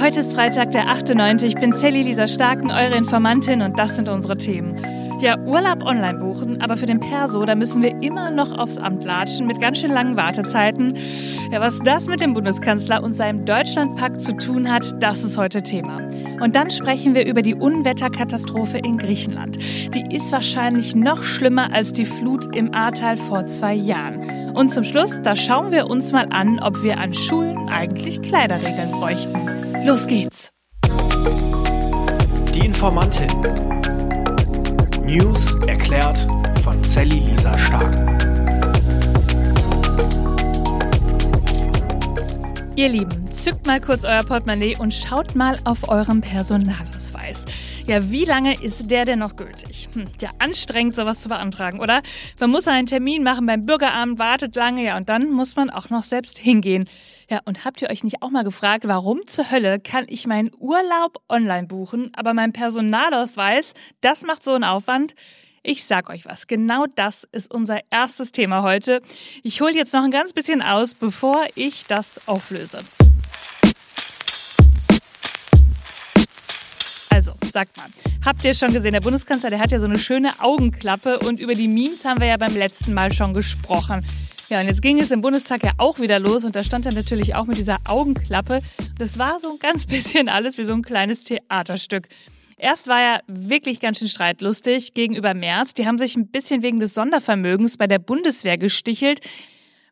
Heute ist Freitag, der 8.9. Ich bin Sally Lisa Starken, eure Informantin und das sind unsere Themen. Ja, Urlaub online buchen, aber für den Perso, da müssen wir immer noch aufs Amt latschen mit ganz schön langen Wartezeiten. Ja, was das mit dem Bundeskanzler und seinem Deutschlandpakt zu tun hat, das ist heute Thema. Und dann sprechen wir über die Unwetterkatastrophe in Griechenland. Die ist wahrscheinlich noch schlimmer als die Flut im Ahrtal vor zwei Jahren. Und zum Schluss, da schauen wir uns mal an, ob wir an Schulen eigentlich Kleiderregeln bräuchten. Los geht's! Die Informantin. News erklärt von Sally Lisa Stark. Ihr Lieben, zückt mal kurz euer Portemonnaie und schaut mal auf euren Personalausweis. Ja, wie lange ist der denn noch gültig? Hm, ja, anstrengend, sowas zu beantragen, oder? Man muss einen Termin machen beim Bürgeramt, wartet lange, ja, und dann muss man auch noch selbst hingehen. Ja, und habt ihr euch nicht auch mal gefragt, warum zur Hölle kann ich meinen Urlaub online buchen, aber mein Personalausweis, das macht so einen Aufwand? Ich sag euch was, genau das ist unser erstes Thema heute. Ich hole jetzt noch ein ganz bisschen aus, bevor ich das auflöse. Also, sagt mal, habt ihr schon gesehen, der Bundeskanzler, der hat ja so eine schöne Augenklappe und über die Memes haben wir ja beim letzten Mal schon gesprochen. Ja, und jetzt ging es im Bundestag ja auch wieder los und da stand er natürlich auch mit dieser Augenklappe. Das war so ein ganz bisschen alles wie so ein kleines Theaterstück. Erst war er wirklich ganz schön streitlustig gegenüber Merz. Die haben sich ein bisschen wegen des Sondervermögens bei der Bundeswehr gestichelt.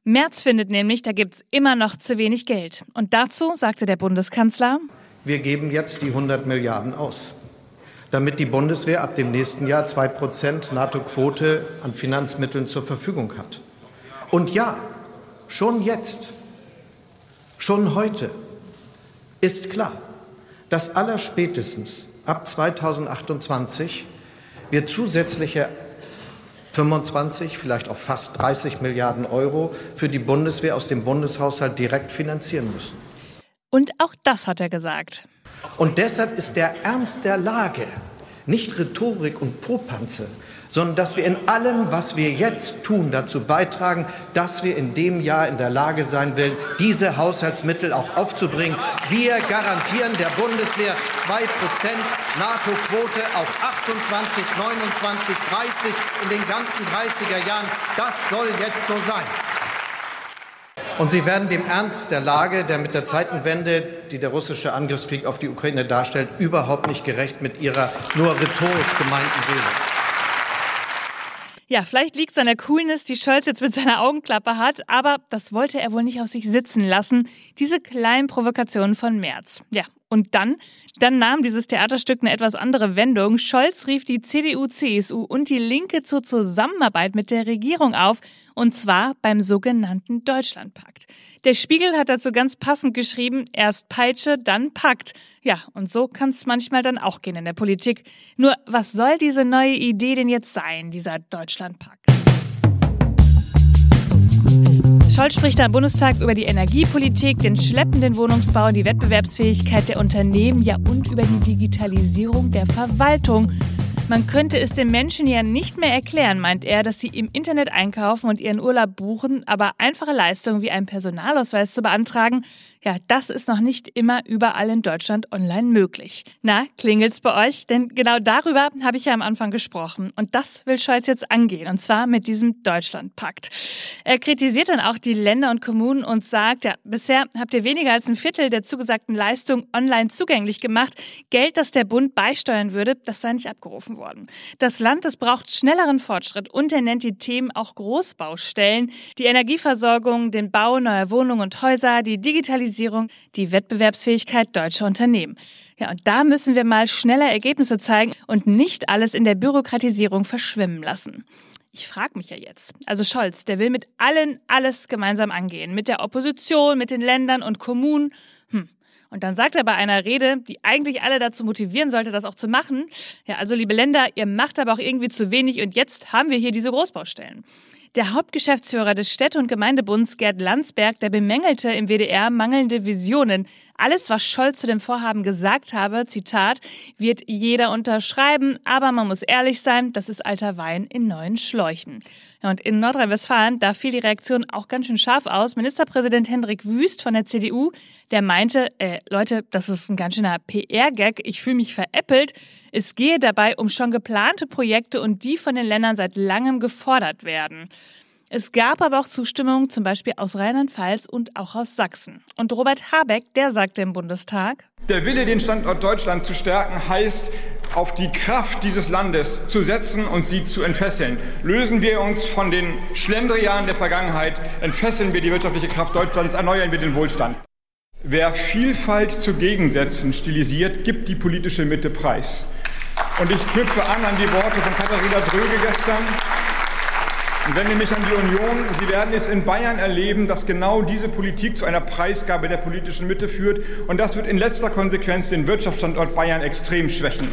Merz findet nämlich, da gibt's immer noch zu wenig Geld. Und dazu sagte der Bundeskanzler, wir geben jetzt die 100 Milliarden aus, damit die Bundeswehr ab dem nächsten Jahr zwei Prozent NATO-Quote an Finanzmitteln zur Verfügung hat. Und ja, schon jetzt, schon heute ist klar, dass allerspätestens ab 2028 wir zusätzliche 25, vielleicht auch fast 30 Milliarden Euro für die Bundeswehr aus dem Bundeshaushalt direkt finanzieren müssen. Und auch das hat er gesagt. Und deshalb ist der Ernst der Lage nicht Rhetorik und Popanze, sondern dass wir in allem, was wir jetzt tun, dazu beitragen, dass wir in dem Jahr in der Lage sein werden, diese Haushaltsmittel auch aufzubringen. Wir garantieren der Bundeswehr 2 Prozent NATO-Quote auf 28, 29, 30 in den ganzen 30er Jahren. Das soll jetzt so sein. Und sie werden dem Ernst der Lage, der mit der Zeitenwende, die der russische Angriffskrieg auf die Ukraine darstellt, überhaupt nicht gerecht mit ihrer nur rhetorisch gemeinten Rede. Ja, vielleicht liegt es an der Coolness, die Scholz jetzt mit seiner Augenklappe hat, aber das wollte er wohl nicht auf sich sitzen lassen. Diese kleinen Provokationen von März. Ja, und dann, dann nahm dieses Theaterstück eine etwas andere Wendung. Scholz rief die CDU, CSU und die Linke zur Zusammenarbeit mit der Regierung auf, und zwar beim sogenannten Deutschlandpakt. Der Spiegel hat dazu ganz passend geschrieben, erst Peitsche, dann Pakt. Ja, und so kann es manchmal dann auch gehen in der Politik. Nur, was soll diese neue Idee denn jetzt sein, dieser Deutschlandpakt? Scholz spricht am Bundestag über die Energiepolitik, den schleppenden Wohnungsbau, die Wettbewerbsfähigkeit der Unternehmen, ja und über die Digitalisierung der Verwaltung. Man könnte es den Menschen ja nicht mehr erklären, meint er, dass sie im Internet einkaufen und ihren Urlaub buchen, aber einfache Leistungen wie einen Personalausweis zu beantragen, ja, das ist noch nicht immer überall in Deutschland online möglich. Na, klingelt's bei euch? Denn genau darüber habe ich ja am Anfang gesprochen. Und das will Scholz jetzt angehen. Und zwar mit diesem Deutschlandpakt. Er kritisiert dann auch die Länder und Kommunen und sagt, ja, bisher habt ihr weniger als ein Viertel der zugesagten Leistung online zugänglich gemacht. Geld, das der Bund beisteuern würde, das sei nicht abgerufen worden. Das Land, das braucht schnelleren Fortschritt und er nennt die Themen auch Großbaustellen. Die Energieversorgung, den Bau neuer Wohnungen und Häuser, die Digitalisierung Digitalisierung die Wettbewerbsfähigkeit deutscher Unternehmen. Ja, und da müssen wir mal schneller Ergebnisse zeigen und nicht alles in der Bürokratisierung verschwimmen lassen. Ich frage mich ja jetzt. Also Scholz, der will mit allen alles gemeinsam angehen. Mit der Opposition, mit den Ländern und Kommunen. Hm. Und dann sagt er bei einer Rede, die eigentlich alle dazu motivieren sollte, das auch zu machen. Ja, also liebe Länder, ihr macht aber auch irgendwie zu wenig und jetzt haben wir hier diese Großbaustellen. Der Hauptgeschäftsführer des Städte- und Gemeindebunds Gerd Landsberg, der bemängelte im WDR mangelnde Visionen. Alles, was Scholz zu dem Vorhaben gesagt habe, Zitat, wird jeder unterschreiben, aber man muss ehrlich sein, das ist alter Wein in neuen Schläuchen. Ja, und in Nordrhein-Westfalen, da fiel die Reaktion auch ganz schön scharf aus. Ministerpräsident Hendrik Wüst von der CDU, der meinte, äh, Leute, das ist ein ganz schöner PR-Gag, ich fühle mich veräppelt. Es gehe dabei um schon geplante Projekte und die von den Ländern seit langem gefordert werden. Es gab aber auch Zustimmung, zum Beispiel aus Rheinland-Pfalz und auch aus Sachsen. Und Robert Habeck, der sagte im Bundestag, der Wille, den Standort Deutschland zu stärken, heißt, auf die Kraft dieses Landes zu setzen und sie zu entfesseln. Lösen wir uns von den Schlendrianen der Vergangenheit, entfesseln wir die wirtschaftliche Kraft Deutschlands, erneuern wir den Wohlstand. Wer Vielfalt zu Gegensätzen stilisiert, gibt die politische Mitte preis. Und ich knüpfe an an die Worte von Katharina Dröge gestern. Und wende mich an die Union. Sie werden es in Bayern erleben, dass genau diese Politik zu einer Preisgabe der politischen Mitte führt. Und das wird in letzter Konsequenz den Wirtschaftsstandort Bayern extrem schwächen.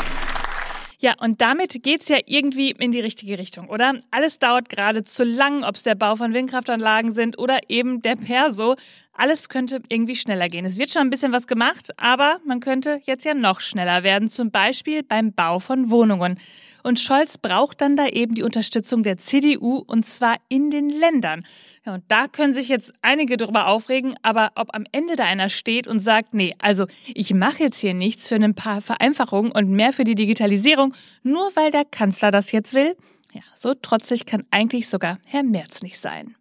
Ja, und damit geht's ja irgendwie in die richtige Richtung, oder? Alles dauert gerade zu lang, ob es der Bau von Windkraftanlagen sind oder eben der Perso. Alles könnte irgendwie schneller gehen. Es wird schon ein bisschen was gemacht, aber man könnte jetzt ja noch schneller werden, zum Beispiel beim Bau von Wohnungen. Und Scholz braucht dann da eben die Unterstützung der CDU und zwar in den Ländern. Ja, und da können sich jetzt einige darüber aufregen, aber ob am Ende da einer steht und sagt, nee, also ich mache jetzt hier nichts für ein paar Vereinfachungen und mehr für die Digitalisierung, nur weil der Kanzler das jetzt will, ja, so trotzig kann eigentlich sogar Herr Merz nicht sein.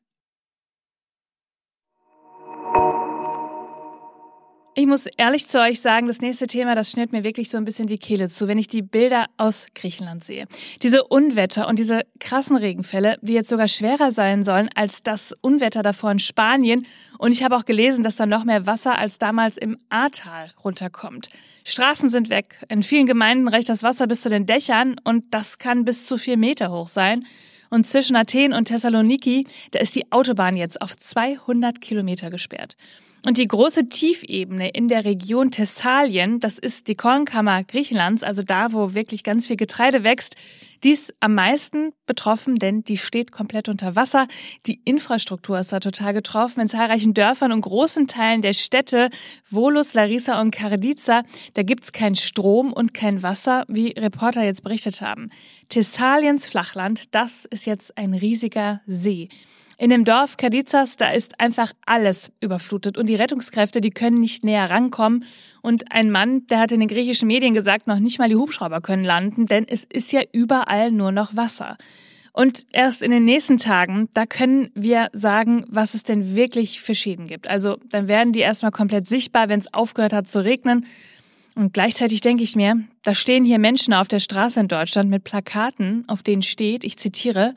Ich muss ehrlich zu euch sagen, das nächste Thema, das schnürt mir wirklich so ein bisschen die Kehle zu, wenn ich die Bilder aus Griechenland sehe. Diese Unwetter und diese krassen Regenfälle, die jetzt sogar schwerer sein sollen als das Unwetter davor in Spanien. Und ich habe auch gelesen, dass da noch mehr Wasser als damals im Ahrtal runterkommt. Straßen sind weg. In vielen Gemeinden reicht das Wasser bis zu den Dächern und das kann bis zu vier Meter hoch sein. Und zwischen Athen und Thessaloniki, da ist die Autobahn jetzt auf 200 Kilometer gesperrt. Und die große Tiefebene in der Region Thessalien, das ist die Kornkammer Griechenlands, also da, wo wirklich ganz viel Getreide wächst, die ist am meisten betroffen, denn die steht komplett unter Wasser. Die Infrastruktur ist da total getroffen. In zahlreichen Dörfern und großen Teilen der Städte, Volus, Larissa und Kardiza, da gibt's keinen Strom und kein Wasser, wie Reporter jetzt berichtet haben. Thessaliens Flachland, das ist jetzt ein riesiger See. In dem Dorf Kadizas, da ist einfach alles überflutet und die Rettungskräfte, die können nicht näher rankommen. Und ein Mann, der hat in den griechischen Medien gesagt, noch nicht mal die Hubschrauber können landen, denn es ist ja überall nur noch Wasser. Und erst in den nächsten Tagen, da können wir sagen, was es denn wirklich für Schäden gibt. Also dann werden die erstmal komplett sichtbar, wenn es aufgehört hat zu regnen. Und gleichzeitig denke ich mir, da stehen hier Menschen auf der Straße in Deutschland mit Plakaten, auf denen steht, ich zitiere,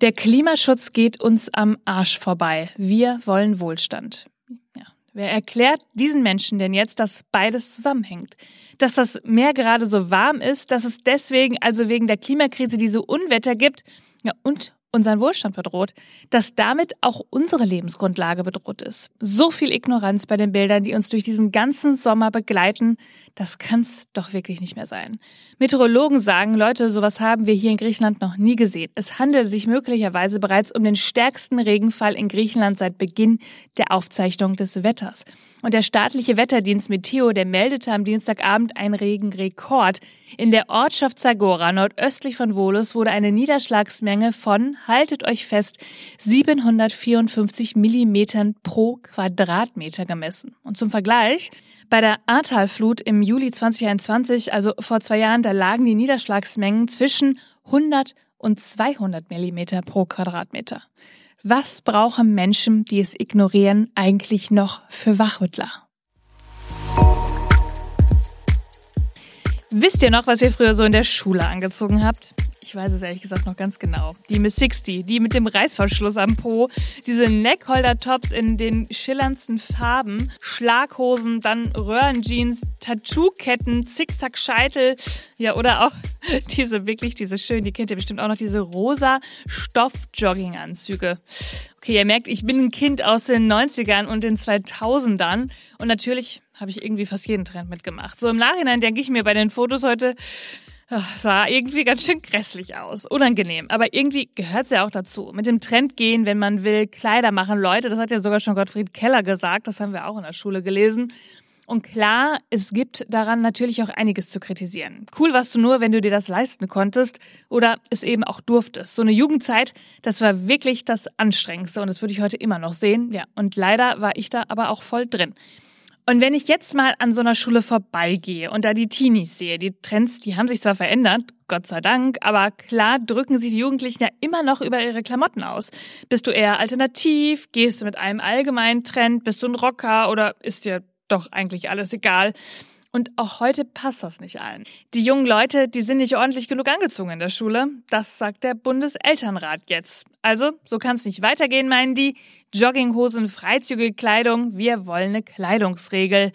der Klimaschutz geht uns am Arsch vorbei. Wir wollen Wohlstand. Ja. Wer erklärt diesen Menschen denn jetzt, dass beides zusammenhängt? Dass das Meer gerade so warm ist, dass es deswegen, also wegen der Klimakrise, diese Unwetter gibt, ja, und unseren Wohlstand bedroht, dass damit auch unsere Lebensgrundlage bedroht ist. So viel Ignoranz bei den Bildern, die uns durch diesen ganzen Sommer begleiten, das kann's doch wirklich nicht mehr sein. Meteorologen sagen, Leute, sowas haben wir hier in Griechenland noch nie gesehen. Es handelt sich möglicherweise bereits um den stärksten Regenfall in Griechenland seit Beginn der Aufzeichnung des Wetters. Und der staatliche Wetterdienst Meteo, der meldete am Dienstagabend einen Regenrekord. In der Ortschaft Zagora, nordöstlich von Volus, wurde eine Niederschlagsmenge von, haltet euch fest, 754 Millimetern pro Quadratmeter gemessen. Und zum Vergleich, bei der Ahrtalflut im Juli 2021, also vor zwei Jahren, da lagen die Niederschlagsmengen zwischen 100 und 200 Millimeter pro Quadratmeter. Was brauchen Menschen, die es ignorieren, eigentlich noch für Wachrüttler? Wisst ihr noch, was ihr früher so in der Schule angezogen habt? Ich weiß es ehrlich gesagt noch ganz genau. Die Miss 60, die mit dem Reißverschluss am Po, diese Neckholder-Tops in den schillerndsten Farben, Schlaghosen, dann Röhrenjeans, Tattoo-Ketten, Zickzack-Scheitel, ja, oder auch diese wirklich, diese schönen, die kennt ihr bestimmt auch noch, diese rosa Stoff-Jogginganzüge. Okay, ihr merkt, ich bin ein Kind aus den 90ern und den 2000ern und natürlich habe ich irgendwie fast jeden Trend mitgemacht. So im Nachhinein denke ich mir bei den Fotos heute, Ach, sah irgendwie ganz schön grässlich aus. Unangenehm. Aber irgendwie gehört's ja auch dazu. Mit dem Trend gehen, wenn man will, Kleider machen. Leute, das hat ja sogar schon Gottfried Keller gesagt. Das haben wir auch in der Schule gelesen. Und klar, es gibt daran natürlich auch einiges zu kritisieren. Cool warst du nur, wenn du dir das leisten konntest oder es eben auch durftest. So eine Jugendzeit, das war wirklich das Anstrengendste und das würde ich heute immer noch sehen. Ja, und leider war ich da aber auch voll drin. Und wenn ich jetzt mal an so einer Schule vorbeigehe und da die Teenies sehe, die Trends, die haben sich zwar verändert, Gott sei Dank, aber klar drücken sich die Jugendlichen ja immer noch über ihre Klamotten aus. Bist du eher alternativ? Gehst du mit einem allgemeinen Trend? Bist du ein Rocker oder ist dir doch eigentlich alles egal? Und auch heute passt das nicht allen. Die jungen Leute, die sind nicht ordentlich genug angezogen in der Schule. Das sagt der Bundeselternrat jetzt. Also, so kann es nicht weitergehen, meinen die. Jogginghosen, freizügige Kleidung. Wir wollen eine Kleidungsregel.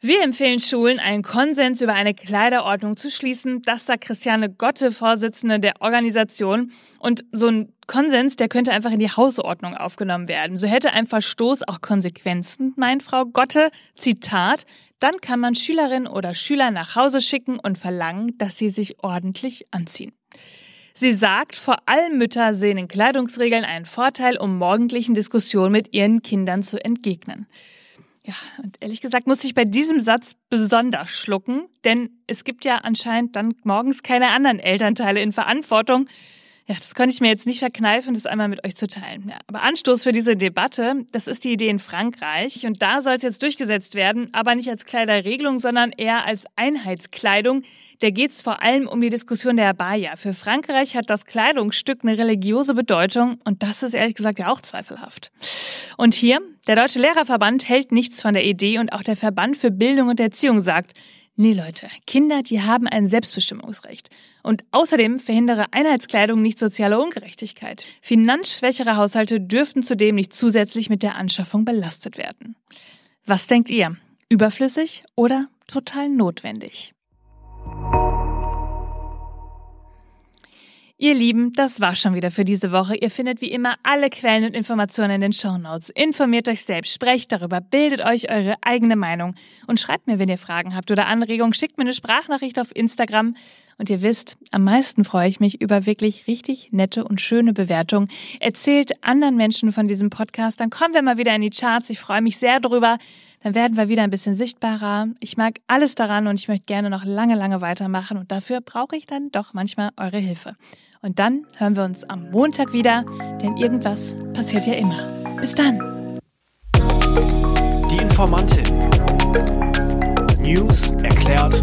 Wir empfehlen Schulen, einen Konsens über eine Kleiderordnung zu schließen. Das sagt Christiane Gotte, Vorsitzende der Organisation. Und so ein Konsens, der könnte einfach in die Hausordnung aufgenommen werden. So hätte ein Verstoß auch Konsequenzen, meint Frau Gotte. Zitat, dann kann man Schülerinnen oder Schüler nach Hause schicken und verlangen, dass sie sich ordentlich anziehen. Sie sagt, vor allem Mütter sehen in Kleidungsregeln einen Vorteil, um morgendlichen Diskussionen mit ihren Kindern zu entgegnen. Ja, und ehrlich gesagt muss ich bei diesem Satz besonders schlucken, denn es gibt ja anscheinend dann morgens keine anderen Elternteile in Verantwortung. Ja, das konnte ich mir jetzt nicht verkneifen, das einmal mit euch zu teilen. Ja, aber Anstoß für diese Debatte, das ist die Idee in Frankreich. Und da soll es jetzt durchgesetzt werden, aber nicht als Kleiderregelung, sondern eher als Einheitskleidung. Da geht es vor allem um die Diskussion der Abaya. Für Frankreich hat das Kleidungsstück eine religiöse Bedeutung und das ist ehrlich gesagt ja auch zweifelhaft. Und hier, der Deutsche Lehrerverband hält nichts von der Idee und auch der Verband für Bildung und Erziehung sagt, Nee, Leute, Kinder, die haben ein Selbstbestimmungsrecht. Und außerdem verhindere Einheitskleidung nicht soziale Ungerechtigkeit. Finanzschwächere Haushalte dürften zudem nicht zusätzlich mit der Anschaffung belastet werden. Was denkt ihr? Überflüssig oder total notwendig? Ihr Lieben, das war schon wieder für diese Woche. Ihr findet wie immer alle Quellen und Informationen in den Show Notes. Informiert euch selbst, sprecht darüber, bildet euch eure eigene Meinung und schreibt mir, wenn ihr Fragen habt oder Anregungen. Schickt mir eine Sprachnachricht auf Instagram. Und ihr wisst, am meisten freue ich mich über wirklich richtig nette und schöne Bewertungen. Erzählt anderen Menschen von diesem Podcast, dann kommen wir mal wieder in die Charts. Ich freue mich sehr drüber dann werden wir wieder ein bisschen sichtbarer. Ich mag alles daran und ich möchte gerne noch lange, lange weitermachen und dafür brauche ich dann doch manchmal eure Hilfe. Und dann hören wir uns am Montag wieder, denn irgendwas passiert ja immer. Bis dann. Die Informantin. News erklärt